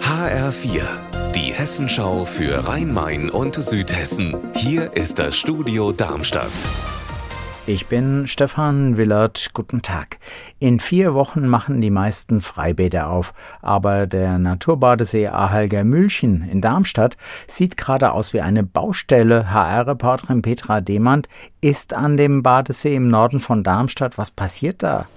HR4, die Hessenschau für Rhein-Main und Südhessen. Hier ist das Studio Darmstadt. Ich bin Stefan Willert. Guten Tag. In vier Wochen machen die meisten Freibäder auf. Aber der Naturbadesee Ahalger Mülchen in Darmstadt sieht gerade aus wie eine Baustelle. HR-Reporterin Petra Demand ist an dem Badesee im Norden von Darmstadt. Was passiert da?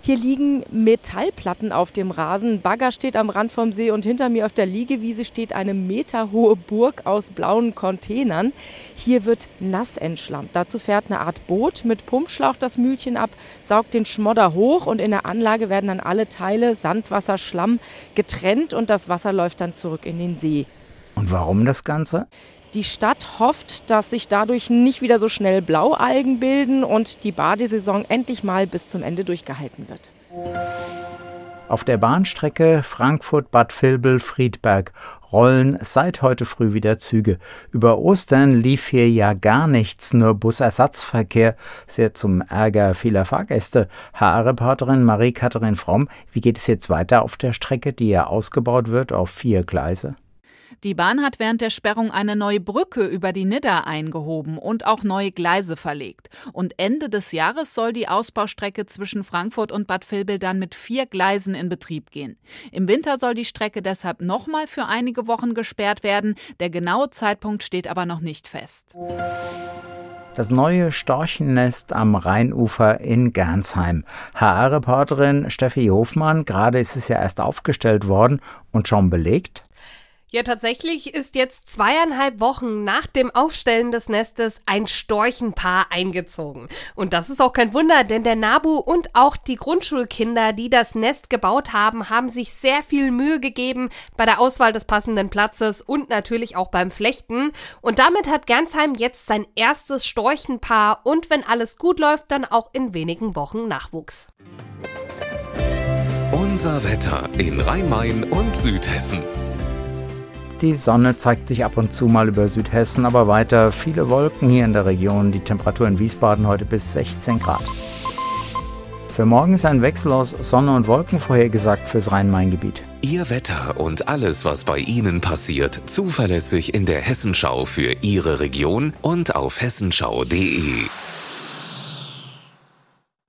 Hier liegen Metallplatten auf dem Rasen. Bagger steht am Rand vom See und hinter mir auf der Liegewiese steht eine meterhohe Burg aus blauen Containern. Hier wird nass entschlammt. Dazu fährt eine Art Boot mit Pumpschlauch das Mühlchen ab, saugt den Schmodder hoch und in der Anlage werden dann alle Teile, Sand, Wasser, Schlamm getrennt und das Wasser läuft dann zurück in den See. Und warum das Ganze? Die Stadt hofft, dass sich dadurch nicht wieder so schnell Blaualgen bilden und die Badesaison endlich mal bis zum Ende durchgehalten wird. Auf der Bahnstrecke Frankfurt-Bad Vilbel-Friedberg rollen seit heute früh wieder Züge. Über Ostern lief hier ja gar nichts, nur Busersatzverkehr, sehr zum Ärger vieler Fahrgäste. HR-Reporterin Marie-Katharin Fromm, wie geht es jetzt weiter auf der Strecke, die ja ausgebaut wird auf vier Gleise? Die Bahn hat während der Sperrung eine neue Brücke über die Nidda eingehoben und auch neue Gleise verlegt. Und Ende des Jahres soll die Ausbaustrecke zwischen Frankfurt und Bad Vilbel dann mit vier Gleisen in Betrieb gehen. Im Winter soll die Strecke deshalb nochmal für einige Wochen gesperrt werden. Der genaue Zeitpunkt steht aber noch nicht fest. Das neue Storchennest am Rheinufer in Gernsheim. HR-Reporterin Steffi Hofmann, gerade ist es ja erst aufgestellt worden und schon belegt. Ja, tatsächlich ist jetzt zweieinhalb Wochen nach dem Aufstellen des Nestes ein Storchenpaar eingezogen. Und das ist auch kein Wunder, denn der Nabu und auch die Grundschulkinder, die das Nest gebaut haben, haben sich sehr viel Mühe gegeben bei der Auswahl des passenden Platzes und natürlich auch beim Flechten. Und damit hat Gernsheim jetzt sein erstes Storchenpaar und wenn alles gut läuft, dann auch in wenigen Wochen Nachwuchs. Unser Wetter in Rhein-Main und Südhessen. Die Sonne zeigt sich ab und zu mal über Südhessen, aber weiter viele Wolken hier in der Region. Die Temperatur in Wiesbaden heute bis 16 Grad. Für morgen ist ein Wechsel aus Sonne und Wolken vorhergesagt fürs Rhein-Main-Gebiet. Ihr Wetter und alles, was bei Ihnen passiert, zuverlässig in der Hessenschau für Ihre Region und auf hessenschau.de.